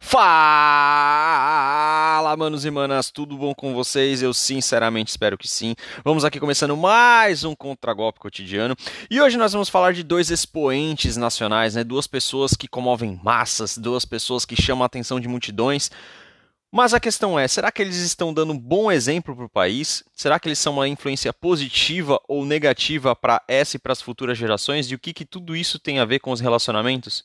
Fala, manos e manas, tudo bom com vocês? Eu sinceramente espero que sim. Vamos aqui começando mais um Contragolpe Cotidiano. E hoje nós vamos falar de dois expoentes nacionais, né? Duas pessoas que comovem massas, duas pessoas que chamam a atenção de multidões. Mas a questão é, será que eles estão dando um bom exemplo para o país? Será que eles são uma influência positiva ou negativa para essa e para as futuras gerações? E o que, que tudo isso tem a ver com os relacionamentos?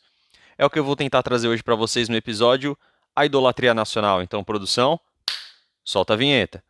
É o que eu vou tentar trazer hoje para vocês no episódio A Idolatria Nacional. Então, produção, solta a vinheta.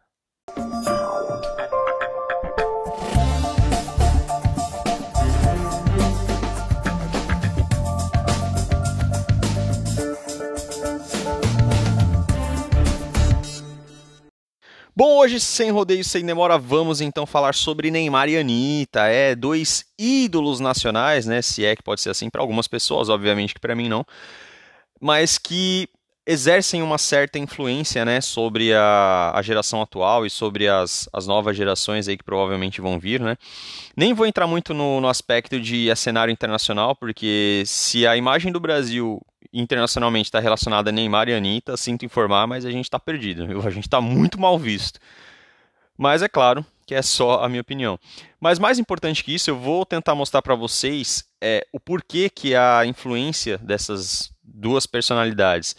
Bom, hoje, sem rodeio, sem demora, vamos então falar sobre Neymar e Anitta. É, dois ídolos nacionais, né? Se é que pode ser assim para algumas pessoas, obviamente que para mim não. Mas que exercem uma certa influência, né, sobre a, a geração atual e sobre as, as novas gerações aí que provavelmente vão vir, né. Nem vou entrar muito no, no aspecto de cenário internacional, porque se a imagem do Brasil internacionalmente está relacionada a Neymar e Anitta, sinto informar, mas a gente está perdido, viu? a gente está muito mal visto. Mas é claro que é só a minha opinião. Mas mais importante que isso, eu vou tentar mostrar para vocês é, o porquê que a influência dessas duas personalidades,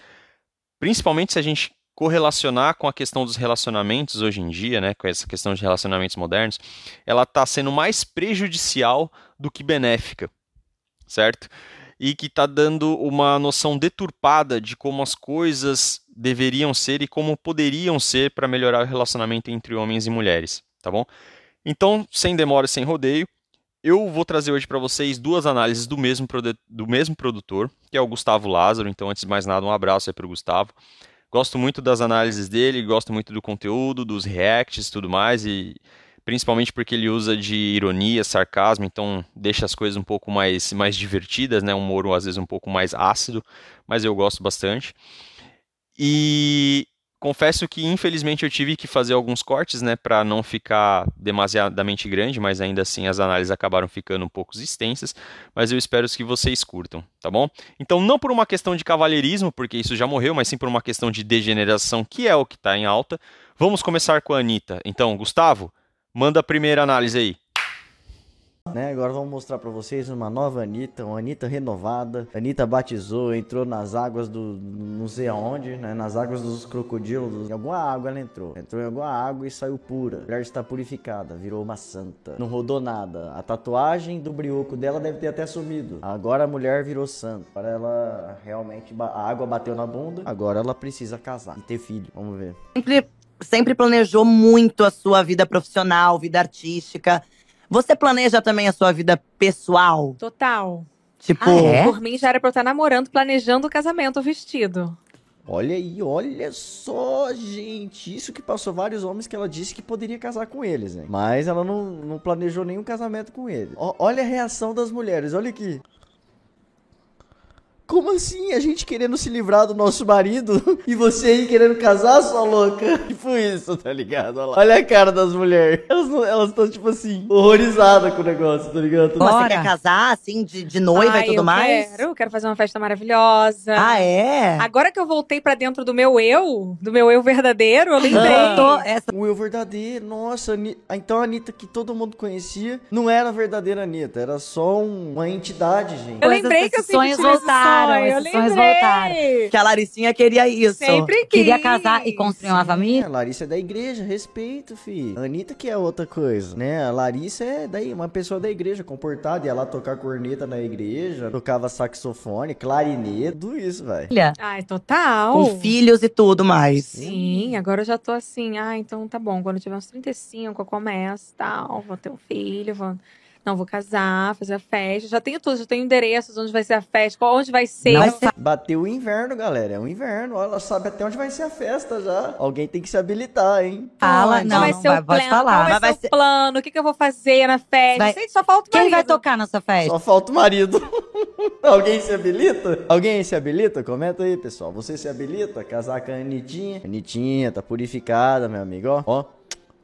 principalmente se a gente correlacionar com a questão dos relacionamentos hoje em dia, né, com essa questão de relacionamentos modernos, ela está sendo mais prejudicial do que benéfica, certo? E que está dando uma noção deturpada de como as coisas deveriam ser e como poderiam ser para melhorar o relacionamento entre homens e mulheres, tá bom? Então, sem demora, sem rodeio, eu vou trazer hoje para vocês duas análises do mesmo, do mesmo produtor, que é o Gustavo Lázaro. Então, antes de mais nada, um abraço aí para o Gustavo. Gosto muito das análises dele, gosto muito do conteúdo, dos reacts e tudo mais, e principalmente porque ele usa de ironia, sarcasmo, então deixa as coisas um pouco mais, mais divertidas, né? Um humor às vezes um pouco mais ácido, mas eu gosto bastante. E confesso que infelizmente eu tive que fazer alguns cortes, né, para não ficar demasiadamente grande, mas ainda assim as análises acabaram ficando um pouco extensas, mas eu espero que vocês curtam, tá bom? Então não por uma questão de cavalheirismo, porque isso já morreu, mas sim por uma questão de degeneração, que é o que está em alta. Vamos começar com a Anitta. Então, Gustavo, Manda a primeira análise aí. Né, agora vamos mostrar para vocês uma nova Anitta, uma Anitta renovada. Anitta batizou, entrou nas águas do não sei aonde, né, nas águas dos crocodilos. Em alguma água ela entrou. Entrou em alguma água e saiu pura. A mulher está purificada, virou uma santa. Não rodou nada. A tatuagem do brioco dela deve ter até sumido. Agora a mulher virou santa. Agora ela realmente a água bateu na bunda. Agora ela precisa casar e ter filho. Vamos ver. Sempre planejou muito a sua vida profissional, vida artística. Você planeja também a sua vida pessoal? Total. Tipo, ah, é? por mim já era pra eu estar namorando, planejando o casamento, o vestido. Olha aí, olha só, gente. Isso que passou vários homens que ela disse que poderia casar com eles, né? Mas ela não, não planejou nenhum casamento com ele. O, olha a reação das mulheres, olha aqui. Como assim? A gente querendo se livrar do nosso marido e você aí querendo casar, sua louca? Tipo isso, tá ligado? Olha, Olha a cara das mulheres. Elas estão, tipo assim, horrorizadas com o negócio, tá ligado? Mas você quer casar, assim, de, de noiva Ai, e tudo eu mais? Quero, eu quero fazer uma festa maravilhosa. Ah, é? Agora que eu voltei pra dentro do meu eu, do meu eu verdadeiro, eu lembrei. Ah, essa... O eu verdadeiro, nossa. Então a Anitta que todo mundo conhecia não era a verdadeira Anitta, era só uma entidade, gente. Eu lembrei que eu sonhos voltaram voltaram, eu esses sonhos voltaram. Que a Laricinha queria isso. Sempre quis. Queria casar e construir uma família. A Larissa é da igreja, respeito, filho. A Anitta que é outra coisa, né? A Larissa é daí uma pessoa da igreja, comportada, ia lá tocar corneta na igreja, tocava saxofone, clarinete, tudo isso, velho. Ai, total. Com filhos e tudo mais. Sim, agora eu já tô assim, ah, então tá bom, quando eu tiver uns 35 eu começo, tal, vou ter um filho, vou não, vou casar, fazer a festa. Já tenho tudo, já tenho endereços, onde vai ser a festa, onde vai ser. Não, Bateu o inverno, galera. É o inverno. Ela sabe até onde vai ser a festa já. Alguém tem que se habilitar, hein? Fala, não, vai ser vai, o plano, falar. Qual vai, ser o plano? O que, que eu vou fazer na festa? Vai... Sei, só falta o Quem vai tocar nessa festa? Só falta o marido. Alguém se habilita? Alguém se habilita? Comenta aí, pessoal. Você se habilita? Casar com a Anitinha? Anitinha, tá purificada, meu amigo, ó. Ó.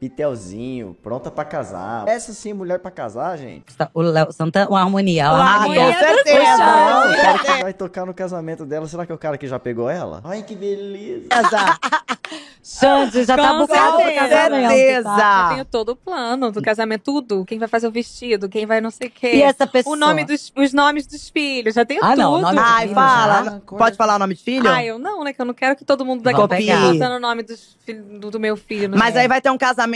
pitelzinho, pronta pra casar. Essa sim, mulher pra casar, gente. O Léo Santana, uma harmonia. Uma Ah, harmonia. com certeza. Não, o cara que vai tocar no casamento dela, será que é o cara que já pegou ela? Ai, que beleza. Xande, já tá Com bucado pro certeza. casamento. tá? Certeza. Eu tenho todo o plano do casamento, tudo. Quem vai fazer o vestido, quem vai não sei o quê. E essa pessoa? O nome dos, os nomes dos filhos, já tenho Ah, tudo. não, o nome Ai, filho fala. já? Pode falar o nome de filho? Ah, eu não, né? Que eu não quero que todo mundo daqui a pouco botando o nome dos do, do meu filho. Mas nome. aí vai ter um casamento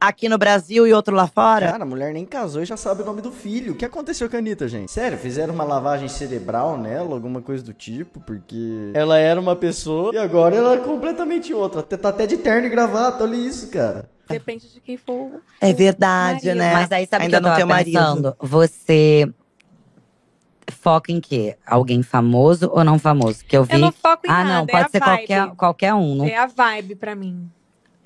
aqui no Brasil e outro lá fora? Cara, a mulher nem casou e já sabe o nome do filho. O que aconteceu com a Anitta, gente? Sério, fizeram uma lavagem cerebral nela, alguma coisa do tipo, porque ela era uma pessoa e agora ela é completamente outra. Até- Tá até de terno e gravata, olha isso, cara. Depende de quem for. o- É verdade, marido. né? Mas aí sabe o que Ainda eu não tava tem marido. pensando? Você foca em quê? Alguém famoso ou não famoso? Que eu vi. Eu não foco em ah, nada, não, é pode a ser qualquer, qualquer um. Não... É a vibe pra mim.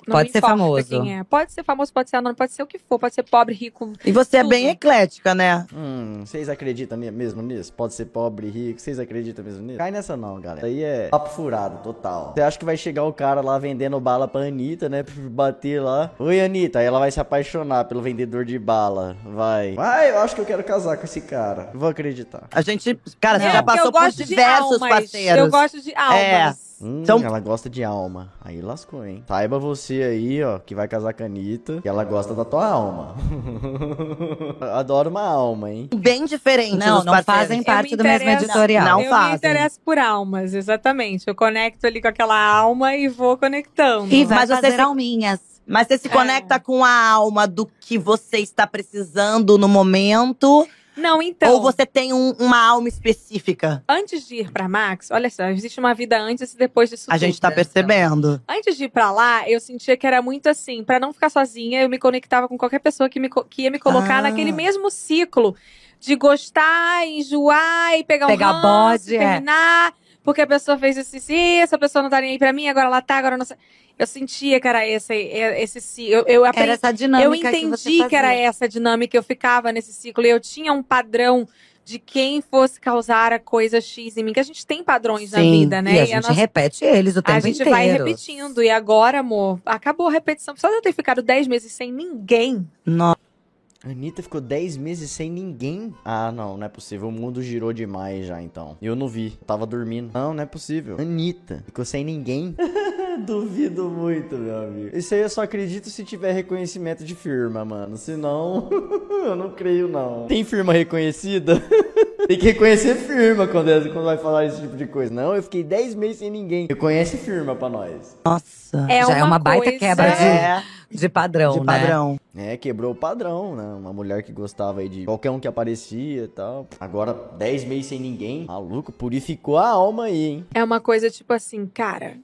Não Pode ser famoso. Quem é. Pode ser famoso, pode ser anônimo, pode ser o que for, pode ser pobre, rico. E você é Tudo. bem eclética, né? Hum, vocês acreditam mesmo nisso? Pode ser pobre e rico, vocês acreditam mesmo nisso? Cai nessa não, galera. Isso aí é papo furado, total. Você acha que vai chegar o cara lá vendendo bala pra Anitta, né? Bater lá. Oi, Anitta. Aí ela vai se apaixonar pelo vendedor de bala. Vai. Vai, eu acho que eu quero casar com esse cara. Vou acreditar. A gente, cara, você É, já passou por diversos almas. parceiros. Eu gosto de almas. Hum, São- ela gosta de alma. Aí lascou, hein? Saiba você aí, ó, que vai casar com a Anitta, que ela gosta da tua alma. Adoro uma alma, hein? Bem diferentes Não, não parceiros. fazem parte do mesmo editorial. Não eu fazem. me interesso por almas, exatamente. Eu conecto ali com aquela alma e vou conectando. E vai Mas você fazer se- alminhas. Mas você se É. conecta com a alma do que você está precisando no momento? Não, então. ou você tem um- uma alma específica? Antes de ir pra Max, olha só, existe uma vida antes e depois disso A gente tudo. tá percebendo. Antes de ir pra lá, eu sentia que era muito assim, pra não ficar sozinha, eu me conectava com qualquer pessoa que, me, que ia me colocar Ah. naquele mesmo ciclo de gostar, enjoar e pegar, Pegar um ranço, bode, é. Porque a pessoa fez isso, isso, isso, a pessoa não tá nem aí pra mim, agora ela tá, agora não sei. Eu sentia que era esse, esse ciclo. Eu, eu aprendi Era essa dinâmica eu que entendi que, era fazia. essa dinâmica, eu ficava nesse ciclo e eu tinha um padrão de quem fosse causar a coisa X em mim, que a gente tem padrões na Sim, vida, né? E a a gente nossa- repete eles o tempo a gente inteiro. vai repetindo. E agora, amor, acabou a repetição. Só de eu ter ficado 10 meses sem ninguém. Nossa. Anitta ficou 10 meses sem ninguém. Ah, não, não é possível. O mundo girou demais já, então. Eu não vi. Eu tava dormindo. Não, não é possível. Anitta ficou sem ninguém. Duvido muito, meu amigo. Isso aí eu só acredito se tiver reconhecimento de firma, mano. Senão, eu não creio, não. Tem firma reconhecida? Tem que reconhecer firma quando, é- quando vai falar esse tipo de coisa. Não, eu fiquei 10 meses sem ninguém. Reconhece firma pra nós. Nossa. É Já é uma baita coisa- quebra de- É, De padrão, de né? padrão. É, quebrou o padrão, né? Uma mulher que gostava aí de qualquer um que aparecia e tal. Agora, 10 meses sem ninguém. Maluco, purificou a alma aí, hein? É uma coisa tipo assim, cara,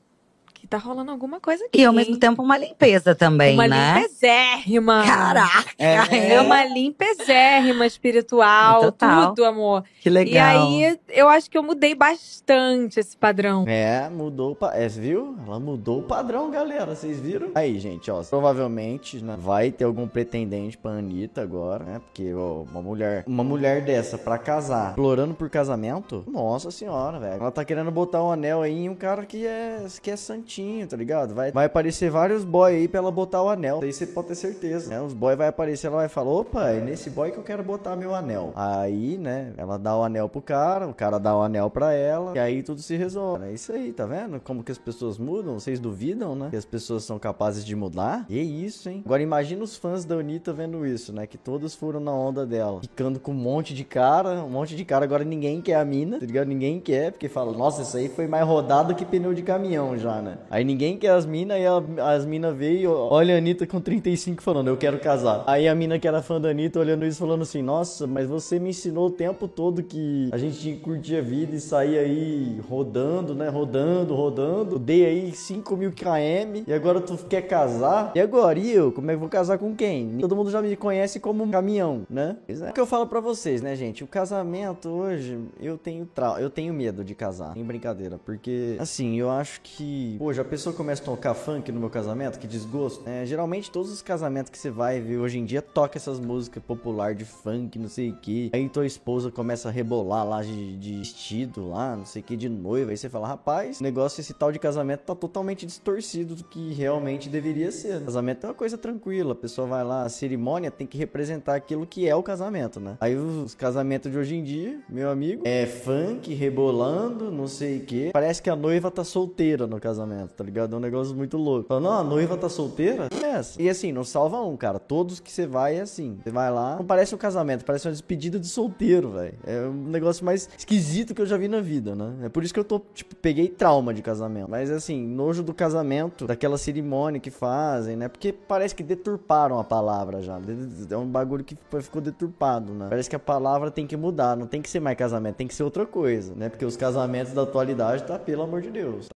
que tá rolando alguma coisa aqui. E ao mesmo tempo uma limpeza também, uma né? limpezérrima. Caraca! É uma limpezérrima espiritual, Total. tudo, amor. Que E legal. aí, eu acho que eu mudei bastante esse padrão. É, mudou é, viu? Ela mudou o padrão, galera. Vocês viram? Aí, gente, ó. Provavelmente, né, vai ter algum pretendente pra Anitta agora, né? Porque, ó, uma mulher. Uma mulher dessa pra casar, explorando por casamento. Nossa senhora, velho. Ela tá querendo botar um anel aí em um cara que é, que é santinho, tá ligado? Vai, vai aparecer vários boy aí pra ela botar o anel. Isso aí você pode ter certeza. Né? Os boy vai aparecer, ela vai falar: opa, é nesse boy que eu quero botar meu anel. Aí, né? Ela dá o anel pro cara, o cara dá o anel pra ela. E aí tudo se resolve. É isso aí, tá vendo? Como que as pessoas mudam? Vocês duvidam, né? Que as pessoas são capazes de mudar? E isso, hein? Agora imagina os fãs da Anitta vendo isso, né? Que todos foram na onda dela. Ficando com um monte de cara, um monte de cara. Agora ninguém quer a mina, tá ligado? Ninguém quer, porque fala, nossa, isso aí foi mais rodado que pneu de caminhão já, né? Aí ninguém quer as minas, aí a- as minas veio, olha a Anitta com 35 falando, eu quero casar. Aí a mina que era fã da Anitta olhando isso falando assim, nossa, mas você me ensinou o tempo todo que a gente curtir a vida e sair aí rodando, né? Rodando, rodando. Dei aí 5 mil km e agora tu quer casar? E agora? E eu? Como é que vou casar com quem? Todo mundo já me conhece como um caminhão, né? É. O que eu falo pra vocês, né, gente? O casamento hoje, eu tenho eu tenho medo de casar. Em brincadeira. Porque, assim, eu acho que, pô, hoje, a pessoa começa a tocar funk no meu casamento, que desgosto. É, geralmente todos os casamentos que você vai ver hoje em dia toca essas músicas popular de funk, não sei o que. Aí tua esposa começa a rebolar lá de, de vestido lá, não sei o que, de noiva. Aí você fala, rapaz, o negócio, esse tal de casamento tá totalmente distorcido do que realmente deveria ser. Casamento é uma coisa tranquila, a pessoa vai lá, a cerimônia tem que representar aquilo que é o casamento, né? Aí os casamentos de hoje em dia, meu amigo, é funk, rebolando, não sei o que. Parece que a noiva tá solteira no casamento, tá ligado? É um negócio muito louco. Fala, não, a noiva tá solteira? É essa. E assim, não salva um, cara. Todos que você vai é assim. Você vai lá, não parece um casamento, parece uma despedida de solteiro, velho. É um negócio mais esquisito que eu já vi na vida, né? É por isso que eu tô, tipo, peguei trauma de casamento. Mas assim, nojo do casamento, daquela cerimônia que fazem, né? Porque parece que deturparam a palavra já. É um bagulho que ficou deturpado, né? Parece que a palavra tem que mudar, não tem que ser mais casamento, tem que ser outra coisa, né? Porque os casamentos da atualidade tá, pelo amor de Deus.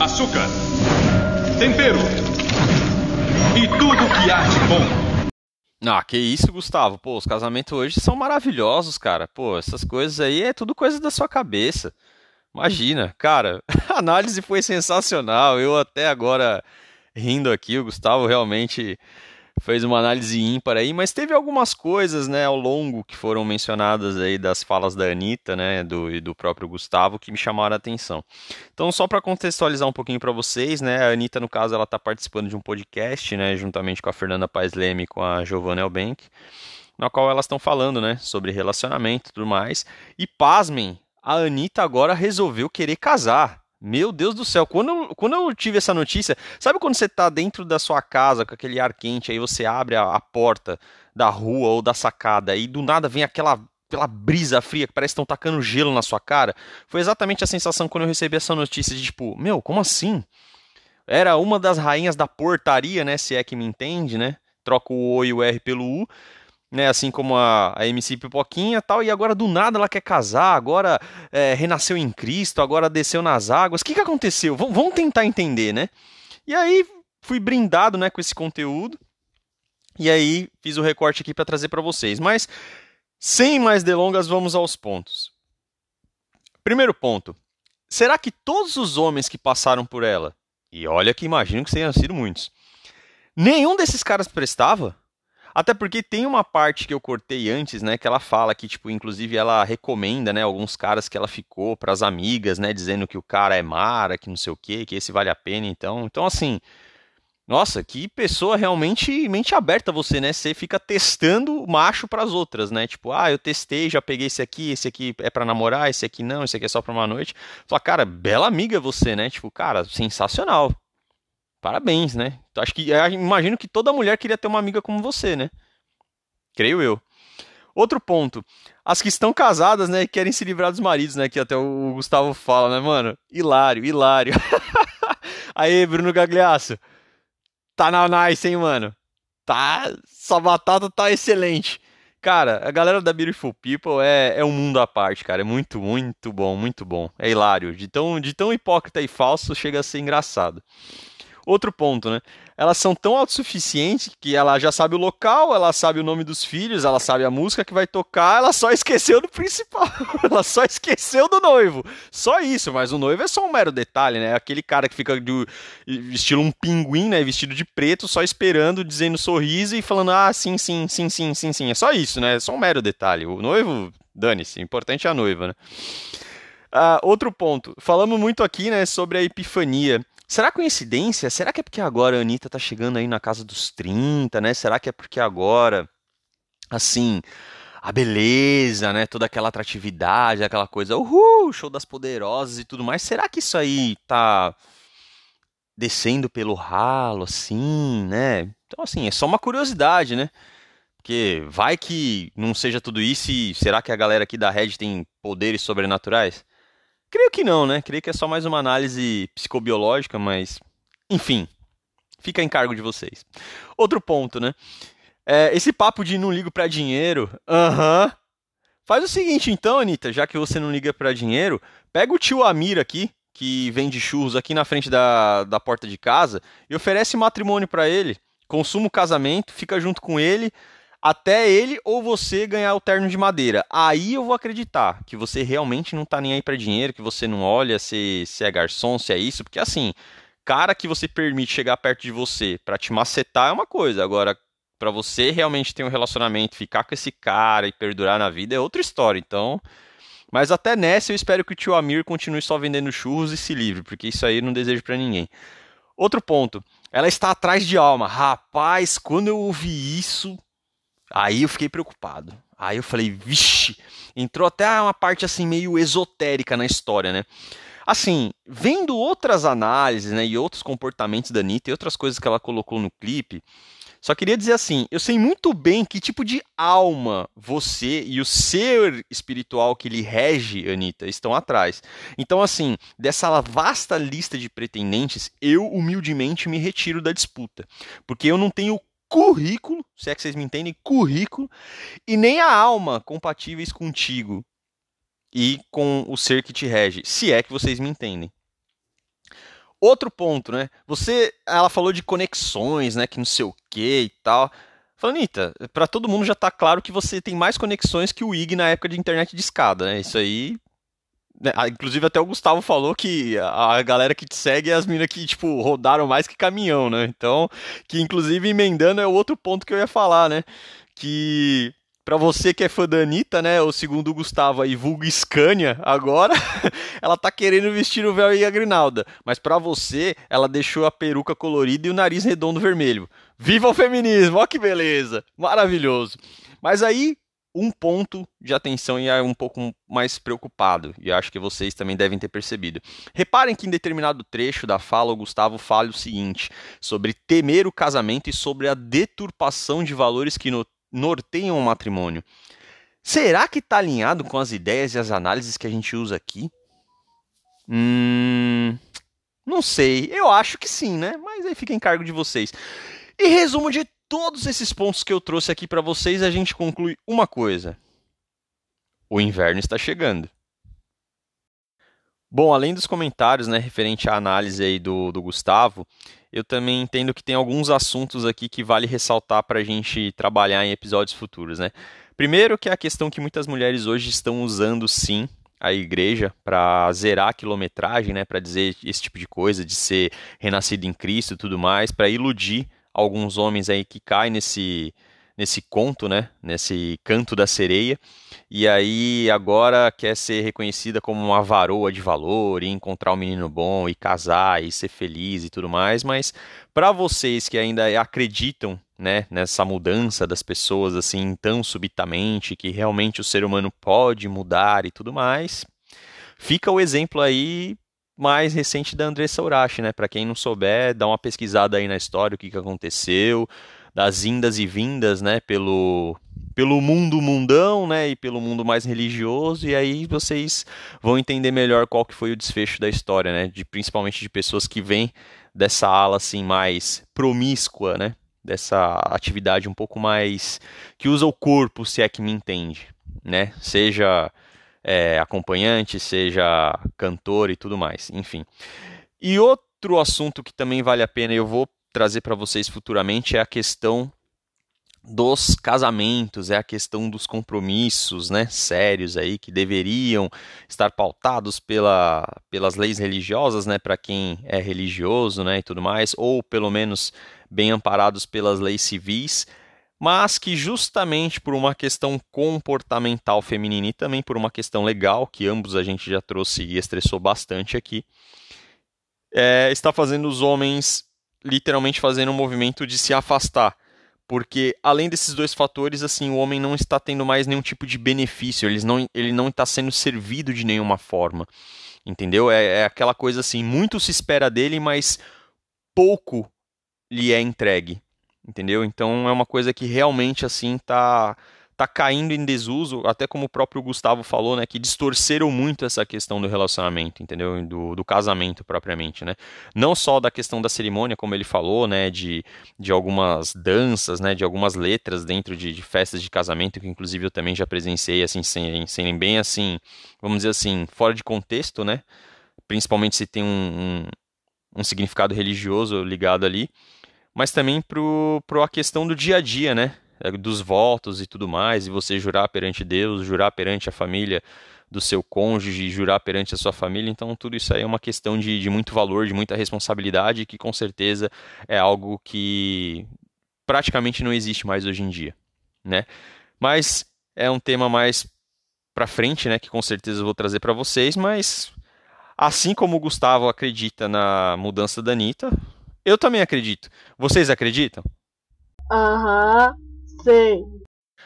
Açúcar, tempero e tudo que há de bom. Ah, que isso, Gustavo. Pô, os casamentos hoje são maravilhosos, cara. Pô, essas coisas aí é tudo coisa da sua cabeça. Imagina, cara, a análise foi sensacional. Eu até agora rindo aqui, o Gustavo realmente fez uma análise ímpar aí, mas teve algumas coisas, né, ao longo que foram mencionadas aí das falas da Anitta, né, do, e do próprio Gustavo, que me chamaram a atenção. Então, só para contextualizar um pouquinho para vocês, né, a Anitta, no caso, ela está participando de um podcast, né, juntamente com a Fernanda Paes Leme e com a Giovanna Elbank, na qual elas estão falando, né, sobre relacionamento e tudo mais, e pasmem, a Anitta agora resolveu querer casar. Meu Deus do céu, quando eu, quando eu tive essa notícia, sabe quando você está dentro da sua casa com aquele ar quente, aí você abre a, a porta da rua ou da sacada e do nada vem aquela aquela brisa fria que parece que estão tacando gelo na sua cara. Foi exatamente a sensação quando eu recebi essa notícia de tipo, meu, como assim? Era uma das rainhas da portaria, né? Se é que me entende, né? Troca o O e o R pelo U né? Assim como a, a MC Pipoquinha tal, e agora do nada ela quer casar, agora é, renasceu em Cristo, agora desceu nas águas. O que, que aconteceu? V vamos tentar entender, né? E aí fui brindado né, com esse conteúdo. E aí fiz o recorte aqui para trazer para vocês. Mas sem mais delongas, vamos aos pontos. Primeiro ponto. Será que todos os homens que passaram por ela, e olha que imagino que tenham sido muitos, nenhum desses caras prestava? Até porque tem uma parte que eu cortei antes, né, que ela fala que, tipo, inclusive ela recomenda, né, alguns caras que ela ficou para as amigas, né, dizendo que o cara é mara, que não sei o quê, que esse vale a pena, então. Então, assim, nossa, que pessoa realmente mente aberta você, né? Você fica testando macho para as outras, né? Tipo, ah, eu testei, já peguei esse aqui, esse aqui é para namorar, esse aqui não, esse aqui é só para uma noite. Fala, cara, bela amiga você, né? Tipo, cara, sensacional. Parabéns, né? Acho que imagino que toda mulher queria ter uma amiga como você, né? Creio eu. Outro ponto. As que estão casadas, né, querem se livrar dos maridos, né, que até o Gustavo fala, né, mano? Hilário, hilário. Aí, Bruno Gagliasso. Tá na nice, hein, mano? Tá, sua batata tá excelente. Cara, a galera da Beautiful People é, é um mundo à parte, cara. É muito, muito bom, muito bom. É hilário. De tão, de tão hipócrita e falso, chega a ser engraçado. Outro ponto, né? Elas são tão autossuficientes que ela já sabe o local, ela sabe o nome dos filhos, ela sabe a música que vai tocar, ela só esqueceu do principal. ela só esqueceu do noivo. Só isso, mas o noivo é só um mero detalhe, né? Aquele cara que fica de estilo um pinguim, né? Vestido de preto, só esperando, dizendo sorriso e falando: ah, sim, sim, sim, sim, sim, sim. É só isso, né? É só um mero detalhe. O noivo, dane-se, importante é a noiva, né? Uh, outro ponto. Falamos muito aqui né, sobre a epifania. Será coincidência? Será que é porque agora a Anitta tá chegando aí na casa dos 30, né? Será que é porque agora, assim, a beleza, né? Toda aquela atratividade, aquela coisa, uhul, show das poderosas e tudo mais. Será que isso aí tá descendo pelo ralo, assim, né? Então, assim, é só uma curiosidade, né? Porque vai que não seja tudo isso e será que a galera aqui da Red tem poderes sobrenaturais? Creio que não, né? Creio que é só mais uma análise psicobiológica, mas enfim, fica em cargo de vocês. Outro ponto, né? É, esse papo de não ligo para dinheiro, aham. Uh -huh. Faz o seguinte então, Anitta, já que você não liga para dinheiro, pega o tio Amir aqui, que vende churros aqui na frente da, da porta de casa, e oferece matrimônio para ele. Consuma o casamento, fica junto com ele, até ele ou você ganhar o terno de madeira. Aí eu vou acreditar que você realmente não tá nem aí para dinheiro, que você não olha se, se é garçom, se é isso, porque assim, cara que você permite chegar perto de você para te macetar é uma coisa, agora para você realmente ter um relacionamento, ficar com esse cara e perdurar na vida é outra história. Então, mas até nessa eu espero que o tio Amir continue só vendendo churros e se livre, porque isso aí eu não desejo para ninguém. Outro ponto, ela está atrás de alma. Rapaz, quando eu ouvi isso, aí eu fiquei preocupado. Aí eu falei, vixe, entrou até uma parte assim meio esotérica na história, né? Assim, vendo outras análises, né, e outros comportamentos da Anitta e outras coisas que ela colocou no clipe, só queria dizer assim, eu sei muito bem que tipo de alma você e o ser espiritual que lhe rege, Anitta, estão atrás. Então, assim, dessa vasta lista de pretendentes, eu humildemente me retiro da disputa. Porque eu não tenho currículo, se é que vocês me entendem, currículo, e nem a alma compatíveis contigo e com o ser que te rege, se é que vocês me entendem. Outro ponto, né? Você, ela falou de conexões, né? Que não sei o que e tal. Anitta, para todo mundo já tá claro que você tem mais conexões que o IG na época de internet de escada, né? Isso aí. Né? Inclusive até o Gustavo falou que a galera que te segue é as minas que, tipo, rodaram mais que caminhão, né? Então, que inclusive emendando é outro ponto que eu ia falar, né? Que para você que é fã da Anitta, né? O segundo Gustavo aí, vulgo Scania, agora ela tá querendo vestir o véu e a grinalda. Mas para você, ela deixou a peruca colorida e o nariz redondo vermelho. Viva o feminismo! Ó que beleza! Maravilhoso! Mas aí, um ponto de atenção e é um pouco mais preocupado, e acho que vocês também devem ter percebido. Reparem que em determinado trecho da fala, o Gustavo fala o seguinte sobre temer o casamento e sobre a deturpação de valores que no norteiam o matrimônio. Será que está alinhado com as ideias e as análises que a gente usa aqui? Hum, não sei. Eu acho que sim, né? Mas aí fica em cargo de vocês. E resumo de todos esses pontos que eu trouxe aqui para vocês, a gente conclui uma coisa: o inverno está chegando. Bom, além dos comentários, né, referente à análise aí do, do Gustavo, eu também entendo que tem alguns assuntos aqui que vale ressaltar para a gente trabalhar em episódios futuros, né? Primeiro que é a questão que muitas mulheres hoje estão usando sim a igreja para zerar a quilometragem, né, para dizer esse tipo de coisa, de ser renascido em Cristo e tudo mais, para iludir alguns homens aí que caem nesse nesse conto, né, nesse canto da sereia, e aí agora quer ser reconhecida como uma varoa de valor, e encontrar um menino bom, e casar, e ser feliz e tudo mais, mas para vocês que ainda acreditam né, nessa mudança das pessoas assim tão subitamente, que realmente o ser humano pode mudar e tudo mais, fica o exemplo aí mais recente da Andressa Urashi, né? Para quem não souber, dá uma pesquisada aí na história, o que, que aconteceu, das indas e vindas, né, pelo pelo mundo mundão, né, e pelo mundo mais religioso, e aí vocês vão entender melhor qual que foi o desfecho da história, né, de principalmente de pessoas que vêm dessa ala assim mais promíscua, né, dessa atividade um pouco mais que usa o corpo, se é que me entende, né, seja é, acompanhante, seja cantor e tudo mais, enfim. E outro assunto que também vale a pena, eu vou trazer para vocês futuramente é a questão dos casamentos, é a questão dos compromissos, né, sérios aí que deveriam estar pautados pela, pelas leis religiosas, né, para quem é religioso, né, e tudo mais, ou pelo menos bem amparados pelas leis civis, mas que justamente por uma questão comportamental feminina e também por uma questão legal, que ambos a gente já trouxe e estressou bastante aqui, é, está fazendo os homens literalmente fazendo um movimento de se afastar. Porque além desses dois fatores, assim, o homem não está tendo mais nenhum tipo de benefício, ele não, ele não está sendo servido de nenhuma forma. Entendeu? É, é aquela coisa assim, muito se espera dele, mas pouco lhe é entregue. Entendeu? Então é uma coisa que realmente assim tá tá caindo em desuso, até como o próprio Gustavo falou, né, que distorceram muito essa questão do relacionamento, entendeu? Do, do casamento propriamente, né? Não só da questão da cerimônia, como ele falou, né, de, de algumas danças, né, de algumas letras dentro de, de festas de casamento, que inclusive eu também já presenciei, assim, sem, serem bem assim, vamos dizer assim, fora de contexto, né? Principalmente se tem um, um, um significado religioso ligado ali, mas também para a questão do dia a dia, né? É, dos votos e tudo mais, e você jurar perante Deus, jurar perante a família do seu cônjuge, jurar perante a sua família. Então, tudo isso aí é uma questão de, de muito valor, de muita responsabilidade, que com certeza é algo que praticamente não existe mais hoje em dia, né? Mas é um tema mais para frente, né, que com certeza eu vou trazer para vocês, mas assim como o Gustavo acredita na mudança da Anitta, eu também acredito. Vocês acreditam? Aham, sei.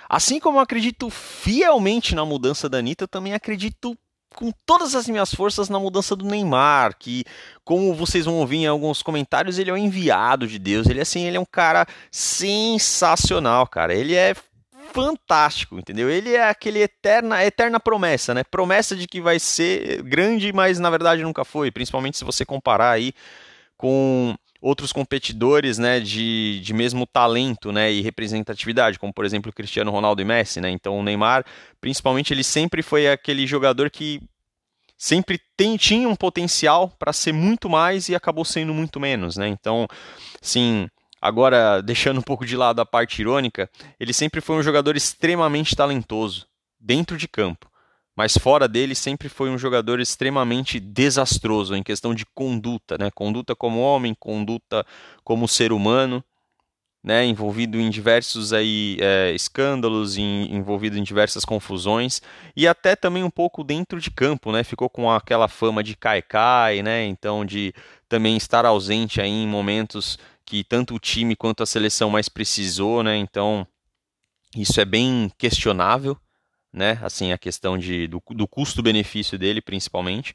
Assim como eu acredito fielmente na mudança da Anitta, eu também acredito com todas as minhas forças na mudança do Neymar, que, como vocês vão ouvir em alguns comentários, ele é o enviado de Deus. Ele assim, ele é um cara sensacional, cara. Ele é fantástico, entendeu? Ele é aquele eterna, eterna promessa, né? Promessa de que vai ser grande, mas na verdade nunca foi, principalmente se você comparar aí com outros competidores, né, de, de mesmo talento, né, e representatividade, como por exemplo Cristiano Ronaldo e Messi, né? Então o Neymar, principalmente, ele sempre foi aquele jogador que sempre tem, tinha um potencial para ser muito mais e acabou sendo muito menos, né? Então, sim, Agora, deixando um pouco de lado a parte irônica, ele sempre foi um jogador extremamente talentoso, dentro de campo. Mas fora dele, sempre foi um jogador extremamente desastroso em questão de conduta, né? Conduta como homem, conduta como ser humano, né? Envolvido em diversos aí, é, escândalos, em, envolvido em diversas confusões e até também um pouco dentro de campo, né? Ficou com aquela fama de cai-cai, né? Então de também estar ausente aí em momentos que tanto o time quanto a seleção mais precisou, né? Então isso é bem questionável, né? Assim a questão de, do, do custo-benefício dele, principalmente.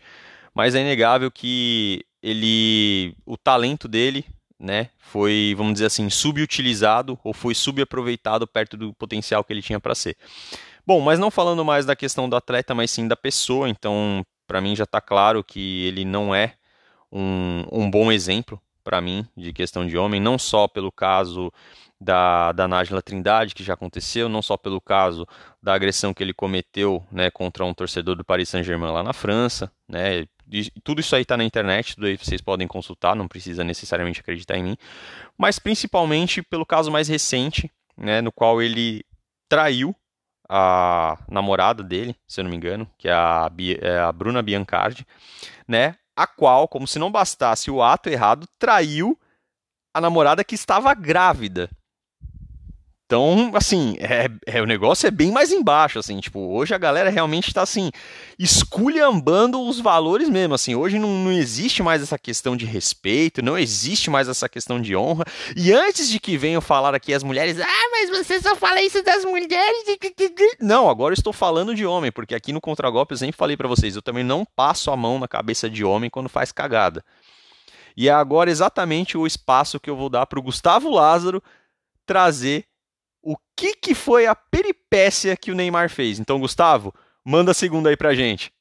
Mas é inegável que ele, o talento dele, né, foi, vamos dizer assim, subutilizado ou foi subaproveitado perto do potencial que ele tinha para ser. Bom, mas não falando mais da questão do atleta, mas sim da pessoa. Então, para mim já está claro que ele não é um, um bom exemplo para mim, de questão de homem, não só pelo caso da, da Nájila Trindade, que já aconteceu, não só pelo caso da agressão que ele cometeu né, contra um torcedor do Paris Saint-Germain lá na França. Né, e tudo isso aí está na internet, tudo aí vocês podem consultar, não precisa necessariamente acreditar em mim. Mas principalmente pelo caso mais recente, né, no qual ele traiu a namorada dele, se eu não me engano, que é a, é a Bruna Biancardi, né? a qual, como se não bastasse o ato errado, traiu a namorada que estava grávida. Então, assim, é, é, o negócio é bem mais embaixo, assim, tipo, hoje a galera realmente está, assim, esculhambando os valores mesmo, assim, hoje não, não existe mais essa questão de respeito, não existe mais essa questão de honra, e antes de que venham falar aqui as mulheres, ah, mas você só fala isso das mulheres, não, agora eu estou falando de homem, porque aqui no Contragolpe eu sempre falei para vocês, eu também não passo a mão na cabeça de homem quando faz cagada. E é agora exatamente o espaço que eu vou dar para o Gustavo Lázaro trazer o que, que foi a peripécia que o Neymar fez. Então, Gustavo, manda a segunda aí pra gente.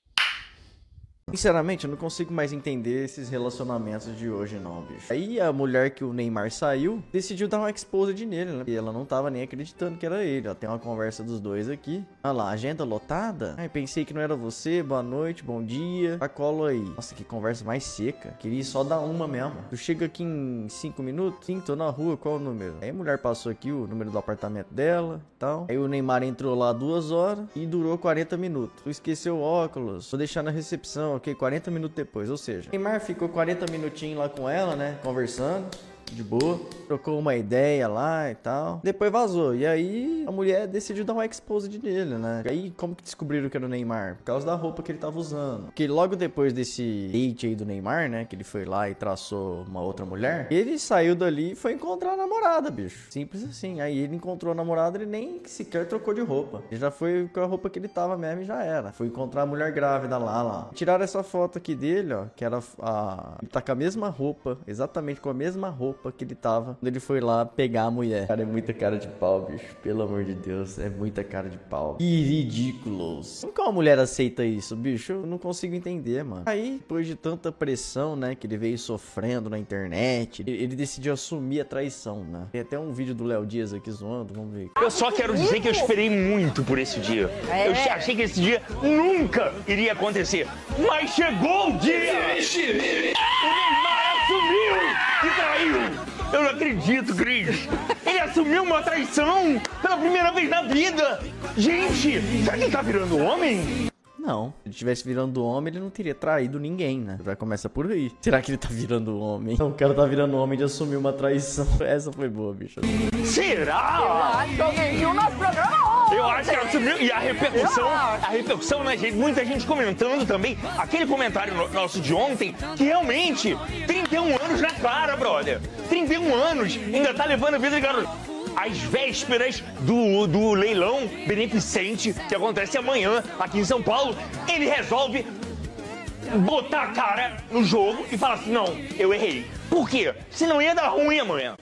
Sinceramente, eu não consigo mais entender esses relacionamentos de hoje, não, bicho. Aí a mulher que o Neymar saiu decidiu dar uma exposed nele, né? E ela não tava nem acreditando que era ele. Ó, tem uma conversa dos dois aqui. Olha lá, agenda lotada? Ai, pensei que não era você. Boa noite, bom dia. A colo aí. Nossa, que conversa mais seca. Queria só dar uma mesmo. Tu chega aqui em 5 minutos? Sim, tô na rua, qual o número? Aí a mulher passou aqui o número do apartamento dela e tal. Aí o Neymar entrou lá duas horas e durou 40 minutos. Tu esqueceu o óculos, vou deixar na recepção ok, 40 minutos depois. Ou seja, Neymar ficou 40 minutinhos lá com ela, né? Conversando de boa, trocou uma ideia lá e tal. Depois vazou. E aí a mulher decidiu dar uma exposed nele, né? E aí como que descobriram que era o Neymar? Por causa da roupa que ele tava usando. Porque logo depois desse date aí do Neymar, né? Que ele foi lá e traçou uma outra mulher. Ele saiu dali e foi encontrar a namorada, bicho. Simples assim. Aí ele encontrou a namorada e nem sequer trocou de roupa. Ele já foi com a roupa que ele tava mesmo e já era. Foi encontrar a mulher grávida lá, lá. Tiraram essa foto aqui dele, ó. Que era a. Ele tá com a mesma roupa. Exatamente com a mesma roupa roupa que ele tava quando ele foi lá pegar a mulher. Cara, é muita cara de pau, bicho. Pelo amor de Deus, é muita cara de pau. Que ridículos. Como que uma mulher aceita isso, bicho? Eu não consigo entender, mano. Aí, depois de tanta pressão, né, que ele veio sofrendo na internet, ele decidiu assumir a traição, né? Tem até um vídeo do Léo Dias aqui zoando, vamos ver. Eu só quero dizer que eu esperei muito por esse dia. Eu achei que esse dia nunca iria acontecer. Mas chegou o dia! O Neymar assumiu traiu! Eu não acredito, Cris! Ele assumiu uma traição pela primeira vez na vida. Gente, será que ele tá virando homem? Não, se ele tivesse virando homem, ele não teria traído ninguém, né? Já começa por aí. Será que ele tá virando homem? Não, o cara tá virando homem de assumir uma traição. Essa foi boa, bicho. Será? Acho que alguém viu o nosso programa Eu acho que sumiu. E a repercussão, a repercussão, né, gente? Muita gente comentando também. Aquele comentário no- nosso de ontem, que realmente, 31 anos na cara, brother. 31 anos, ainda tá levando a vida de garoto. Às vésperas do, do leilão beneficente que acontece amanhã aqui em São Paulo, ele resolve botar a cara no jogo e falar assim: não, eu errei. Por quê? Senão ia dar ruim amanhã.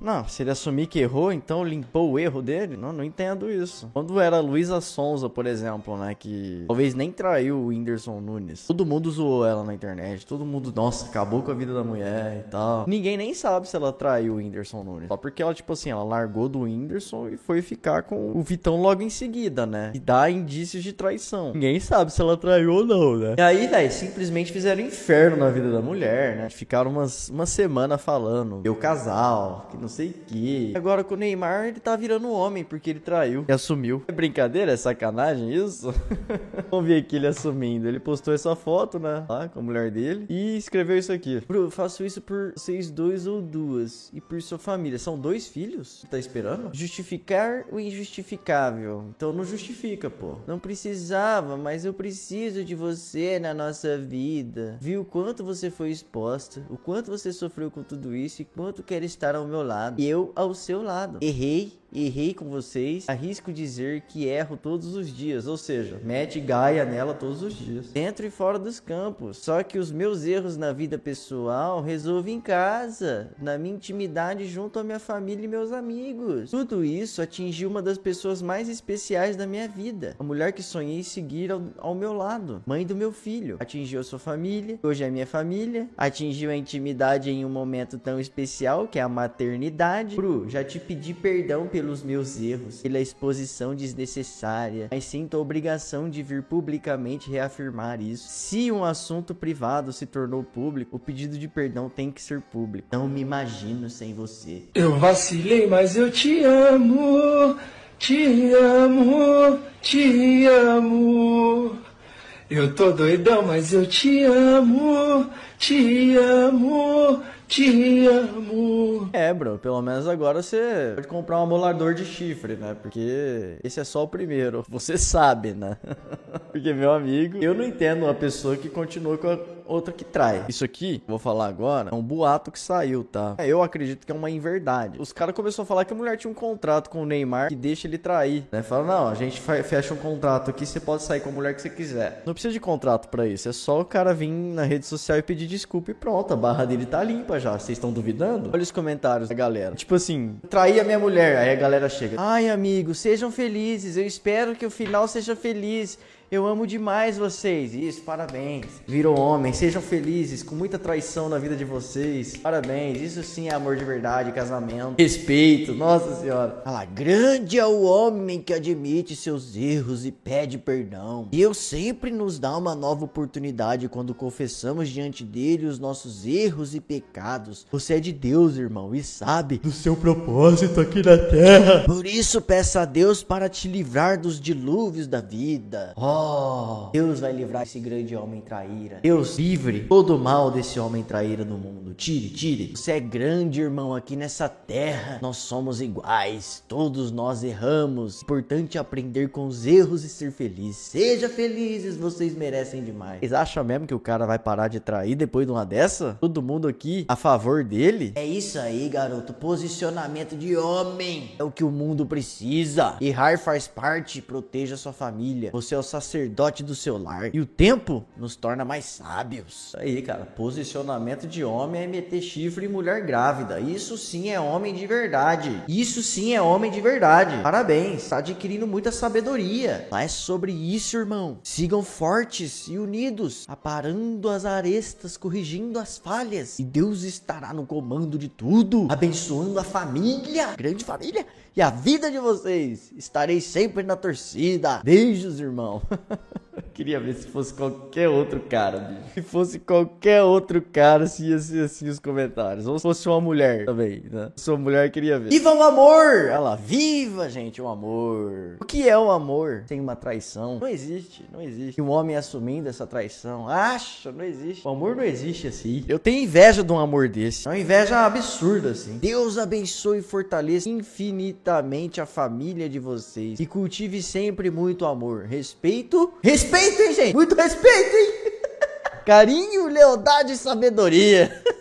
Não, se ele assumir que errou, então limpou o erro dele? Não, não entendo isso. Quando era Luísa Sonza, por exemplo, né, que talvez nem traiu o Whindersson Nunes. Todo mundo zoou ela na internet, todo mundo, nossa, acabou com a vida da mulher e tal. Ninguém nem sabe se ela traiu o Whindersson Nunes. Só porque ela, tipo assim, ela largou do Whindersson e foi ficar com o Vitão logo em seguida, né? E dá indícios de traição. Ninguém sabe se ela traiu ou não, né? E aí, velho, simplesmente fizeram inferno na vida da mulher, né? Ficaram umas, uma semana falando, eu casal, que não sei o que. Agora com o Neymar, ele tá virando homem porque ele traiu e assumiu. É brincadeira? É sacanagem isso? Vamos ver aqui ele assumindo. Ele postou essa foto, né? Lá com a mulher dele e escreveu isso aqui. Bro, faço isso por vocês dois ou duas e por sua família. São dois filhos? Tá esperando? Justificar o injustificável. Então não justifica, pô. Não precisava, mas eu preciso de você na nossa vida. Viu o quanto você foi exposta, o quanto você sofreu com tudo isso e quanto quer estar ao meu lado. E eu ao seu lado. Errei, errei com vocês. Arrisco dizer que erro todos os dias, ou seja, mete gaia nela todos os dias, dentro e fora dos campos. Só que os meus erros na vida pessoal resolvo em casa, na minha intimidade junto à minha família e meus amigos. Tudo isso atingiu uma das pessoas mais especiais da minha vida, a mulher que sonhei seguir ao, ao meu lado, mãe do meu filho. Atingiu a sua família, hoje é minha família. Atingiu a intimidade em um momento tão especial que é a maternidade. Bru, já te pedi perdão pelos meus erros, pela exposição desnecessária, mas sinto a obrigação de vir publicamente reafirmar isso. Se um assunto privado se tornou público, o pedido de perdão tem que ser público. Não me imagino sem você. Eu vacilei, mas eu te amo, te amo, te amo. Eu tô doidão, mas eu te amo, te amo, te amo. É, bro, pelo menos agora você pode comprar um amolador de chifre, né? Porque esse é só o primeiro. Você sabe, né? Porque, meu amigo, eu não entendo uma pessoa que continua com a outra que trai. Isso aqui, vou falar agora, é um boato que saiu, tá? Eu acredito que é uma inverdade. Os caras começaram a falar que a mulher tinha um contrato com o Neymar que deixa ele trair, né? Fala, não, a gente fecha um contrato aqui, você pode sair com a mulher que você quiser. Não precisa de contrato pra isso, é só o cara vir na rede social e pedir desculpa e pronto, a barra dele tá limpa já. Vocês estão duvidando? Olha os comentários da galera. Tipo assim, traí a minha mulher, aí a galera chega. Ai, amigo, sejam felizes, eu espero que o final seja feliz. Eu amo demais vocês. Isso, parabéns. Virou homem, sejam felizes, com muita traição na vida de vocês. Parabéns. Isso sim é amor de verdade, casamento. Respeito, nossa senhora. Olha lá, grande é o homem que admite seus erros e pede perdão. Deus sempre nos dá uma nova oportunidade quando confessamos diante dele os nossos erros e pecados. Você é de Deus, irmão, e sabe do seu propósito aqui na terra. Por isso, peça a Deus para te livrar dos dilúvios da vida. Oh, Deus vai livrar esse grande homem traíra. Deus livre todo o mal desse homem traíra no mundo. Tire, tire. Você é grande, irmão, aqui nessa terra. Nós somos iguais. Todos nós erramos. Importante aprender com os erros e ser feliz. Seja felizes, vocês merecem demais. Vocês acham mesmo que o cara vai parar de trair depois de uma dessa? Todo mundo aqui a favor dele? É isso aí, garoto. Posicionamento de homem. É o que o mundo precisa. Errar faz parte. Proteja sua família. Você é o sacerdote do seu lar. E o tempo nos torna mais sábios. Aí, cara. Posicionamento de homem é meter chifre em mulher grávida. Isso sim é homem de verdade. Isso sim é homem de verdade. Parabéns. Tá adquirindo muita sabedoria. É sobre isso, irmão. Sigam fortes e unidos, aparando as arestas, corrigindo as falhas. E Deus estará no comando de tudo, abençoando a família, grande família, e a vida de vocês. Estarei sempre na torcida. Beijos, irmão. Queria ver se fosse qualquer outro cara, bicho. Se fosse qualquer outro cara, se ia ser assim os comentários. Ou se fosse uma mulher também, né? Se uma mulher, queria ver. Viva o amor! Olha lá, viva, gente, o amor. O que é o amor sem uma traição? Não existe, não existe. Um homem assumindo essa traição. Acha, não existe. O amor não existe assim. Eu tenho inveja de um amor desse. É uma inveja absurda, assim. Deus abençoe e fortaleça infinitamente a família de vocês. E cultive sempre muito amor. Respeito. Respeito, hein, gente? Muito respeito, hein? Carinho, lealdade e sabedoria.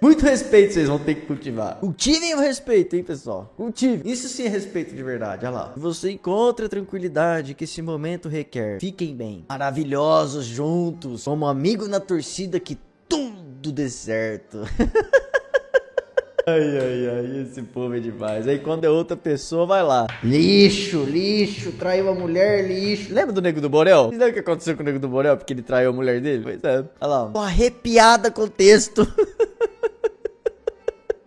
Muito respeito vocês vão ter que cultivar. Cultivem o respeito, hein, pessoal? Cultivem. Isso sim é respeito de verdade, olha lá. Você encontra a tranquilidade que esse momento requer. Fiquem bem. Maravilhosos juntos. Como amigo na torcida que tudo dê certo. Ai, ai, ai, esse povo é demais. Aí quando é outra pessoa, vai lá. Lixo, lixo, traiu a mulher, lixo. Lembra do Nego do Borel? Vocês lembram o que aconteceu com o Nego do Borel? Porque ele traiu a mulher dele? Pois é. Olha lá. Tô arrepiada com o texto.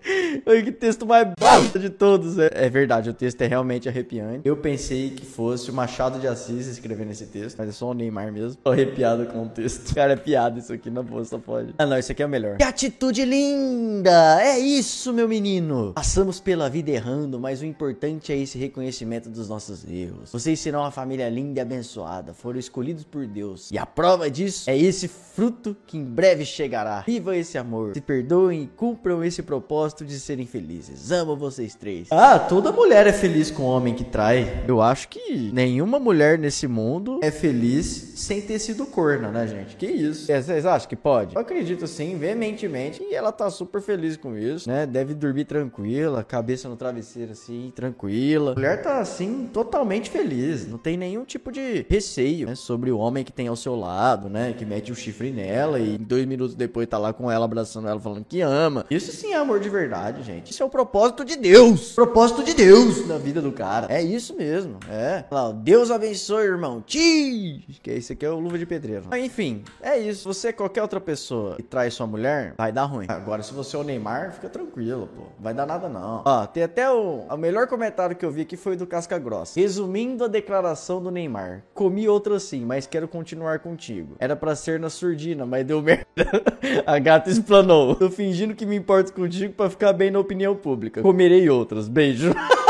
Que texto mais baixo de todos. É. é verdade, o texto é realmente arrepiante. Eu pensei que fosse o Machado de Assis escrevendo esse texto, mas é só o Neymar mesmo. Tô arrepiado com o texto. Cara, é piada isso aqui, na boa, só pode. Ah, não, isso aqui é o melhor. Que atitude linda! É isso, meu menino! Passamos pela vida errando, mas o importante é esse reconhecimento dos nossos erros. Vocês serão uma família linda e abençoada. Foram escolhidos por Deus. E a prova disso é esse fruto que em breve chegará. Viva esse amor. Se perdoem e cumpram esse propósito de serem felizes. Amo vocês três. Ah, toda mulher é feliz com o homem que trai. Eu acho que nenhuma mulher nesse mundo é feliz sem ter sido corna, né, gente? Que isso? É, vocês acham que pode? Eu acredito sim, veementemente, e ela tá super feliz com isso, né? Deve dormir tranquila, cabeça no travesseiro assim, tranquila. A mulher tá assim, totalmente feliz. Não tem nenhum tipo de receio, né? Sobre o homem que tem ao seu lado, né? Que mete o chifre nela e dois minutos depois tá lá com ela, abraçando ela, falando que ama. Isso sim é amor de verdade, gente. Isso é o propósito de Deus. Propósito de Deus na vida do cara. É isso mesmo. É. Lá, Deus abençoe, irmão. Ti! Que esse aqui é o luva de pedreiro. Enfim, é isso. Você, qualquer outra pessoa que traz sua mulher, vai dar ruim. Agora, se você é o Neymar, fica tranquilo, pô. Vai dar nada, não. Ó, tem até o, o melhor comentário que eu vi aqui foi do Casca Grossa. Resumindo a declaração do Neymar. Comi outra sim, mas quero continuar contigo. Era pra ser na surdina, mas deu merda. a gata explanou. Tô fingindo que me importo contigo pra ficar bem na opinião pública. Comerei outras. Beijo.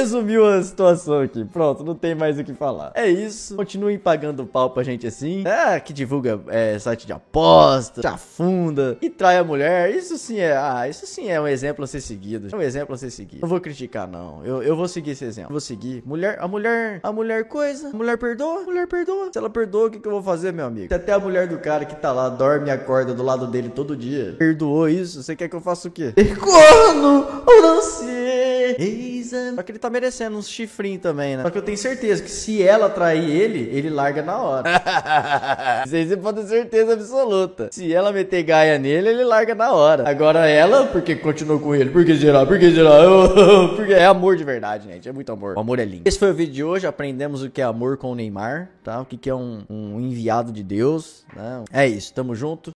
Resumiu a situação aqui. Pronto, não tem mais o que falar. É isso. Continuem pagando pau pra gente assim. É, que divulga é, site de aposta, afunda e trai a mulher. Isso sim é. Ah, isso sim é um exemplo a ser seguido. É um exemplo a ser seguido. Não vou criticar, não. Eu, eu vou seguir esse exemplo. vou seguir. Mulher, a mulher, a mulher coisa. A mulher perdoa, a mulher perdoa. Se ela perdoa, o que, que eu vou fazer, meu amigo? Se até a mulher do cara que tá lá dorme e acorda do lado dele todo dia perdoou isso, você quer que eu faça o quê? Corno, ou não sei. Eis a... Só que ele tá merecendo uns chifrinhos também, né? Só que eu tenho certeza que se ela trair ele, ele larga na hora. Isso aí você pode ter certeza absoluta. Se ela meter gaia nele, ele larga na hora. Agora ela, porque continuou com ele? Por que geral? Por que geral? Porque é amor de verdade, gente. É muito amor. O amor é lindo. Esse foi o vídeo de hoje. Aprendemos o que é amor com o Neymar, tá? O que, que é um, um enviado de Deus, né? É isso. Tamo junto.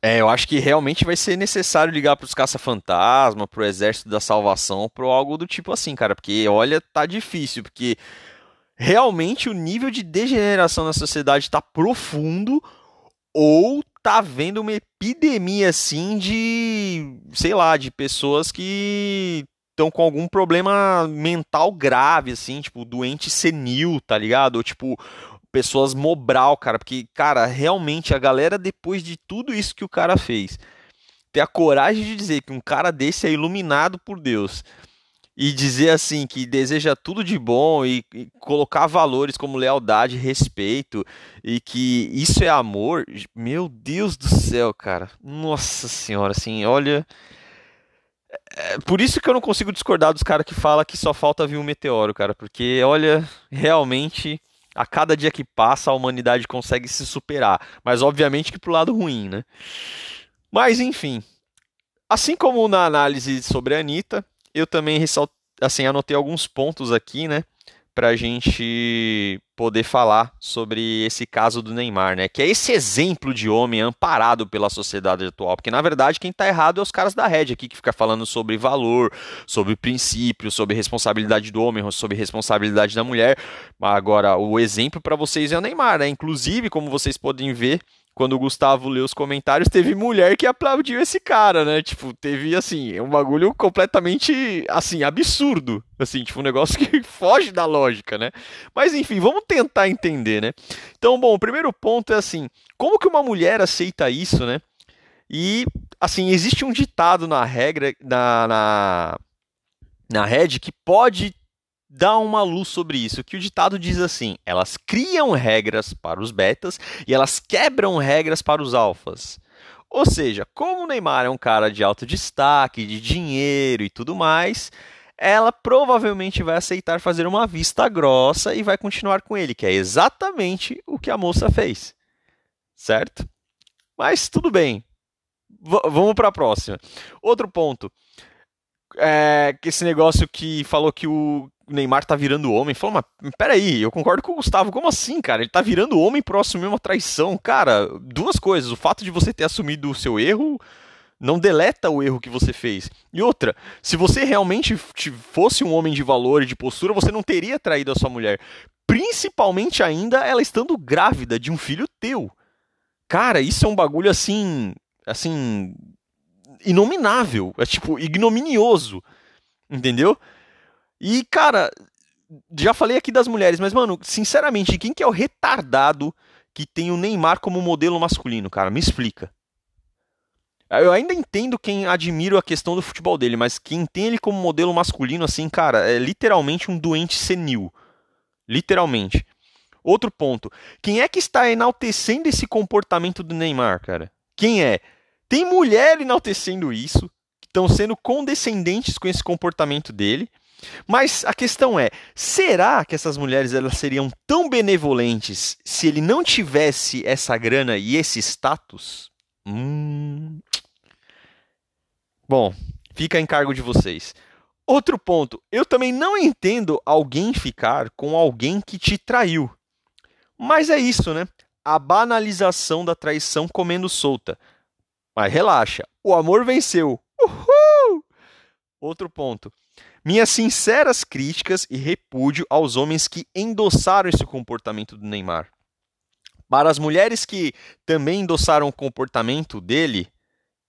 É, eu acho que realmente vai ser necessário ligar pros caça-fantasma, pro exército da salvação, pro algo do tipo assim, cara, porque olha, tá difícil, porque realmente o nível de degeneração na sociedade tá profundo ou tá vendo uma epidemia assim de, sei lá, de pessoas que estão com algum problema mental grave assim, tipo, doente senil, tá ligado? Ou tipo, pessoas mobral, cara, porque, cara, realmente a galera, depois de tudo isso que o cara fez, ter a coragem de dizer que um cara desse é iluminado por Deus e dizer assim que deseja tudo de bom e, e colocar valores como lealdade, respeito e que isso é amor, meu Deus do céu, cara, nossa senhora, assim, olha. É por isso que eu não consigo discordar dos caras que falam que só falta vir um meteoro, cara, porque olha, realmente a cada dia que passa a humanidade consegue se superar, mas obviamente que pro lado ruim, né? Mas enfim, assim como na análise sobre a Anitta, eu também ressalt... assim, anotei alguns pontos aqui, né? Para a gente poder falar sobre esse caso do Neymar, né? Que é esse exemplo de homem amparado pela sociedade atual. Porque, na verdade, quem está errado é os caras da rede aqui, que fica falando sobre valor, sobre princípio, sobre responsabilidade do homem, sobre responsabilidade da mulher. Agora, o exemplo para vocês é o Neymar, né? Inclusive, como vocês podem ver, quando o Gustavo leu os comentários, teve mulher que aplaudiu esse cara, né? Tipo, teve, assim, um bagulho completamente, assim, absurdo. Assim, tipo, um negócio que foge da lógica, né? Mas, enfim, vamos tentar entender, né? Então, bom, o primeiro ponto é assim, como que uma mulher aceita isso, né? E, assim, existe um ditado na regra, na, na, na rede que pode dá uma luz sobre isso, que o ditado diz assim: elas criam regras para os betas e elas quebram regras para os alfas. Ou seja, como o Neymar é um cara de alto destaque, de dinheiro e tudo mais, ela provavelmente vai aceitar fazer uma vista grossa e vai continuar com ele, que é exatamente o que a moça fez. Certo? Mas tudo bem. V vamos para a próxima. Outro ponto. É, esse negócio que falou que o Neymar tá virando homem. Falou, mas peraí, eu concordo com o Gustavo. Como assim, cara? Ele tá virando homem pro assumir uma traição. Cara, duas coisas. O fato de você ter assumido o seu erro não deleta o erro que você fez. E outra, se você realmente fosse um homem de valor e de postura, você não teria traído a sua mulher. Principalmente ainda ela estando grávida de um filho teu. Cara, isso é um bagulho assim. Assim. Inominável. É tipo, ignominioso. Entendeu? E, cara, já falei aqui das mulheres, mas, mano, sinceramente, quem que é o retardado que tem o Neymar como modelo masculino, cara? Me explica. Eu ainda entendo quem admira a questão do futebol dele, mas quem tem ele como modelo masculino, assim, cara, é literalmente um doente senil. Literalmente. Outro ponto. Quem é que está enaltecendo esse comportamento do Neymar, cara? Quem é? Tem mulher enaltecendo isso, que estão sendo condescendentes com esse comportamento dele. Mas a questão é, será que essas mulheres elas seriam tão benevolentes se ele não tivesse essa grana e esse status? Hum... Bom, fica em cargo de vocês. Outro ponto, eu também não entendo alguém ficar com alguém que te traiu. Mas é isso, né? A banalização da traição comendo solta. Mas relaxa, o amor venceu. Uhul! Outro ponto. Minhas sinceras críticas e repúdio aos homens que endossaram esse comportamento do Neymar. Para as mulheres que também endossaram o comportamento dele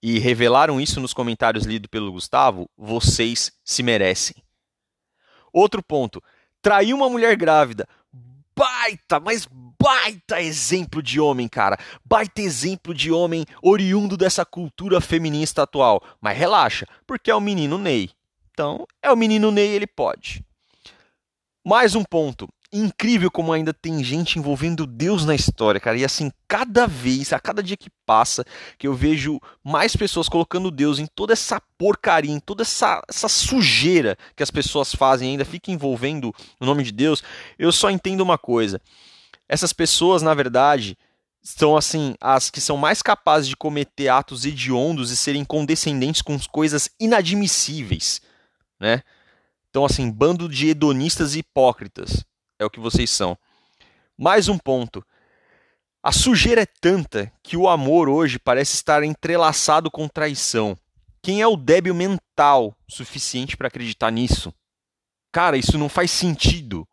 e revelaram isso nos comentários lidos pelo Gustavo, vocês se merecem. Outro ponto: traiu uma mulher grávida. Baita, mas baita exemplo de homem, cara. Baita exemplo de homem oriundo dessa cultura feminista atual. Mas relaxa, porque é o menino Ney. Então, é o menino Ney, ele pode. Mais um ponto. Incrível como ainda tem gente envolvendo Deus na história, cara. E assim, cada vez, a cada dia que passa, que eu vejo mais pessoas colocando Deus em toda essa porcaria, em toda essa, essa sujeira que as pessoas fazem, ainda fica envolvendo o nome de Deus, eu só entendo uma coisa. Essas pessoas, na verdade, são assim as que são mais capazes de cometer atos hediondos e serem condescendentes com coisas inadmissíveis né? Então, assim, bando de hedonistas e hipócritas é o que vocês são. Mais um ponto. A sujeira é tanta que o amor hoje parece estar entrelaçado com traição. Quem é o débil mental suficiente para acreditar nisso? Cara, isso não faz sentido.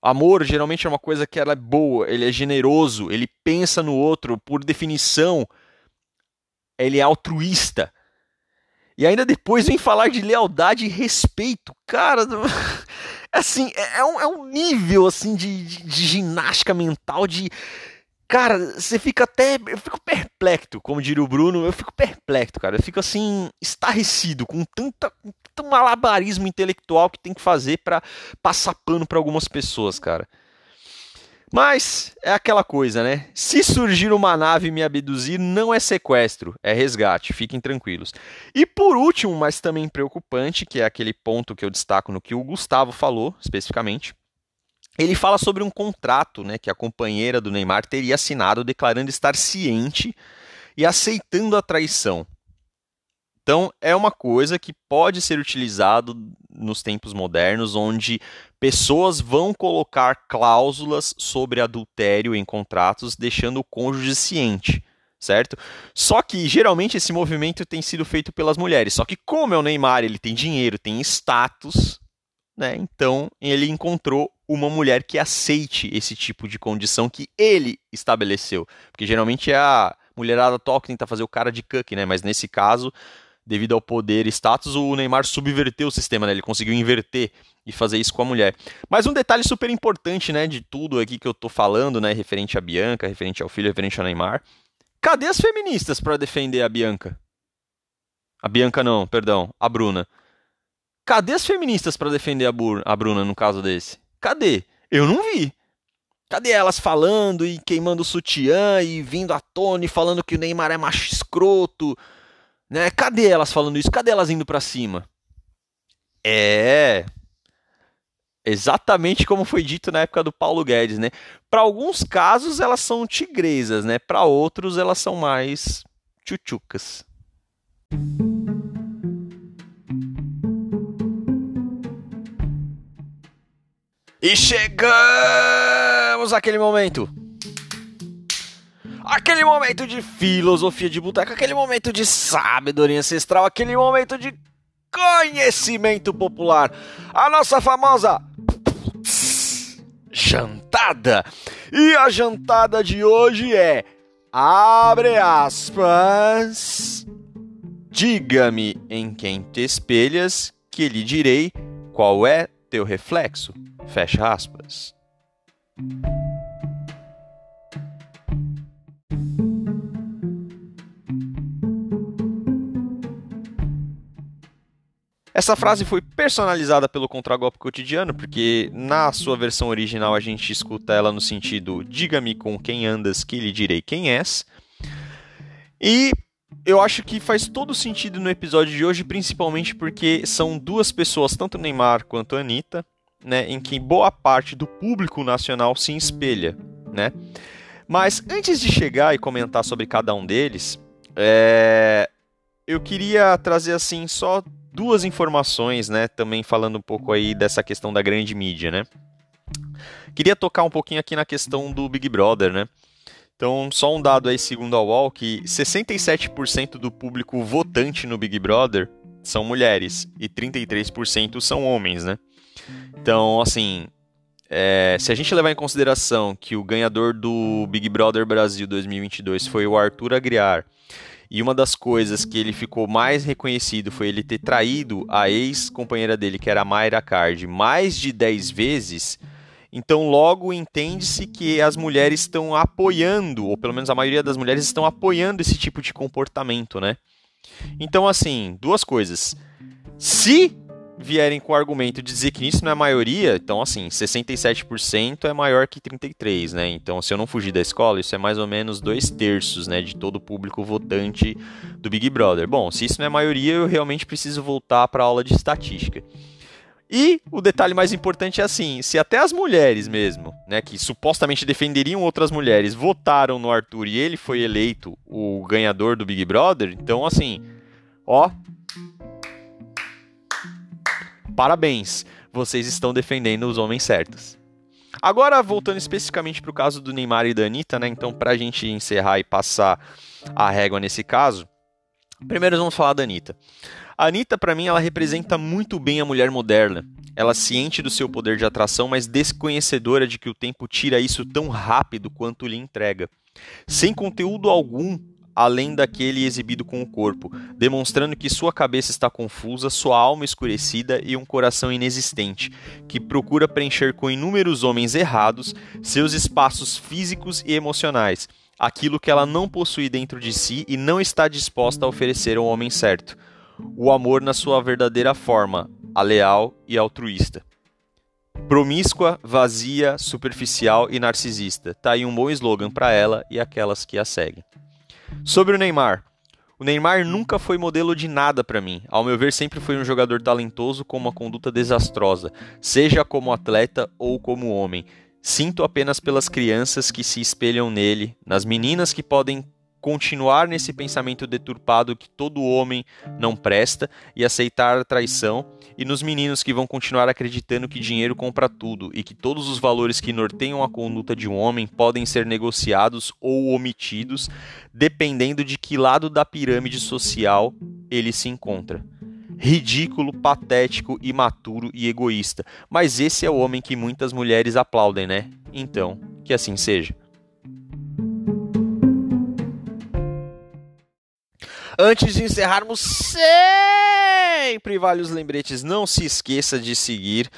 Amor geralmente é uma coisa que ela é boa, ele é generoso, ele pensa no outro, por definição, ele é altruísta. E ainda depois vem falar de lealdade e respeito. Cara, assim, é, é um, é um nível assim de, de, de ginástica mental de. Cara, você fica até. Eu fico perplexo, como diria o Bruno, eu fico perplexo, cara. Eu fico assim, estarrecido com tanta, tanto malabarismo intelectual que tem que fazer para passar pano para algumas pessoas, cara. Mas é aquela coisa, né? Se surgir uma nave e me abduzir, não é sequestro, é resgate, fiquem tranquilos. E por último, mas também preocupante, que é aquele ponto que eu destaco no que o Gustavo falou especificamente, ele fala sobre um contrato né, que a companheira do Neymar teria assinado declarando estar ciente e aceitando a traição. Então, é uma coisa que pode ser utilizado nos tempos modernos, onde pessoas vão colocar cláusulas sobre adultério em contratos, deixando o cônjuge ciente, certo? Só que geralmente esse movimento tem sido feito pelas mulheres. Só que como é o Neymar, ele tem dinheiro, tem status, né? Então ele encontrou uma mulher que aceite esse tipo de condição que ele estabeleceu, porque geralmente é a mulherada que tenta fazer o cara de cuck, né? Mas nesse caso devido ao poder e status, o Neymar subverteu o sistema, né? Ele conseguiu inverter e fazer isso com a mulher. Mas um detalhe super importante, né, de tudo aqui que eu tô falando, né, referente a Bianca, referente ao filho, referente ao Neymar. Cadê as feministas para defender a Bianca? A Bianca não, perdão, a Bruna. Cadê as feministas para defender a, Bur a Bruna no caso desse? Cadê? Eu não vi. Cadê elas falando e queimando o sutiã e vindo à tona e falando que o Neymar é macho escroto? Né? Cadê elas falando isso? Cadê elas indo para cima? É. Exatamente como foi dito na época do Paulo Guedes, né? Para alguns casos elas são tigresas, né? Para outros elas são mais tchutchucas. E chegamos àquele momento Aquele momento de filosofia de boteco, aquele momento de sabedoria ancestral, aquele momento de conhecimento popular. A nossa famosa jantada. E a jantada de hoje é abre aspas. Diga-me em quem te espelhas, que lhe direi qual é teu reflexo. Fecha aspas. Essa frase foi personalizada pelo Contragolpe Cotidiano, porque na sua versão original a gente escuta ela no sentido diga-me com quem andas que lhe direi quem és. E eu acho que faz todo sentido no episódio de hoje, principalmente porque são duas pessoas, tanto Neymar quanto Anitta, né, em que boa parte do público nacional se espelha, né? Mas antes de chegar e comentar sobre cada um deles, é... eu queria trazer assim só duas informações, né? Também falando um pouco aí dessa questão da grande mídia, né? Queria tocar um pouquinho aqui na questão do Big Brother, né? Então, só um dado aí segundo a UOL que 67% do público votante no Big Brother são mulheres e 33% são homens, né? Então, assim, é, se a gente levar em consideração que o ganhador do Big Brother Brasil 2022 foi o Arthur Aguiar e uma das coisas que ele ficou mais reconhecido foi ele ter traído a ex-companheira dele, que era a Mayra Card, mais de 10 vezes. Então, logo entende-se que as mulheres estão apoiando, ou pelo menos a maioria das mulheres estão apoiando esse tipo de comportamento, né? Então, assim, duas coisas. Se vierem com o argumento de dizer que isso não é maioria, então assim, 67% é maior que 33%, né? Então, se eu não fugir da escola, isso é mais ou menos dois terços, né, de todo o público votante do Big Brother. Bom, se isso não é maioria, eu realmente preciso voltar para a aula de estatística. E o detalhe mais importante é assim, se até as mulheres mesmo, né, que supostamente defenderiam outras mulheres, votaram no Arthur e ele foi eleito o ganhador do Big Brother, então assim, ó, parabéns, vocês estão defendendo os homens certos. Agora, voltando especificamente para o caso do Neymar e da Anitta, né? Então, para a gente encerrar e passar a régua nesse caso, primeiro vamos falar da Anitta. A Anitta, para mim, ela representa muito bem a mulher moderna. Ela ciente do seu poder de atração, mas desconhecedora de que o tempo tira isso tão rápido quanto lhe entrega. Sem conteúdo algum além daquele exibido com o corpo, demonstrando que sua cabeça está confusa, sua alma escurecida e um coração inexistente, que procura preencher com inúmeros homens errados seus espaços físicos e emocionais, aquilo que ela não possui dentro de si e não está disposta a oferecer ao homem certo. O amor na sua verdadeira forma, a leal e altruísta. Promíscua, vazia, superficial e narcisista. Tá aí um bom slogan para ela e aquelas que a seguem. Sobre o Neymar. O Neymar nunca foi modelo de nada para mim. Ao meu ver, sempre foi um jogador talentoso com uma conduta desastrosa, seja como atleta ou como homem. Sinto apenas pelas crianças que se espelham nele, nas meninas que podem continuar nesse pensamento deturpado que todo homem não presta e aceitar a traição, e nos meninos que vão continuar acreditando que dinheiro compra tudo e que todos os valores que norteiam a conduta de um homem podem ser negociados ou omitidos, dependendo de que lado da pirâmide social ele se encontra. Ridículo, patético, imaturo e egoísta. Mas esse é o homem que muitas mulheres aplaudem, né? Então, que assim seja. Antes de encerrarmos, sempre vale os lembretes. Não se esqueça de seguir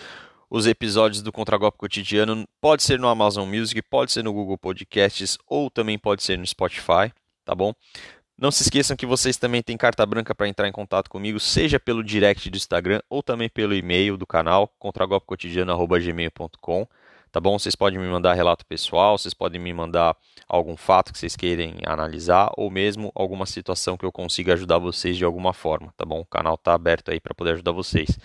os episódios do Contragolpe Cotidiano. Pode ser no Amazon Music, pode ser no Google Podcasts ou também pode ser no Spotify, tá bom? Não se esqueçam que vocês também têm carta branca para entrar em contato comigo, seja pelo direct do Instagram ou também pelo e-mail do canal, contragolpecotidiano.gmail.com tá bom? Vocês podem me mandar relato pessoal, vocês podem me mandar algum fato que vocês querem analisar ou mesmo alguma situação que eu consiga ajudar vocês de alguma forma, tá bom? O canal está aberto aí para poder ajudar vocês.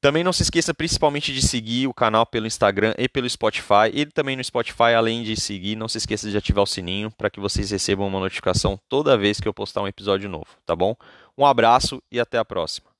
Também não se esqueça principalmente de seguir o canal pelo Instagram e pelo Spotify. E também no Spotify, além de seguir, não se esqueça de ativar o sininho para que vocês recebam uma notificação toda vez que eu postar um episódio novo, tá bom? Um abraço e até a próxima.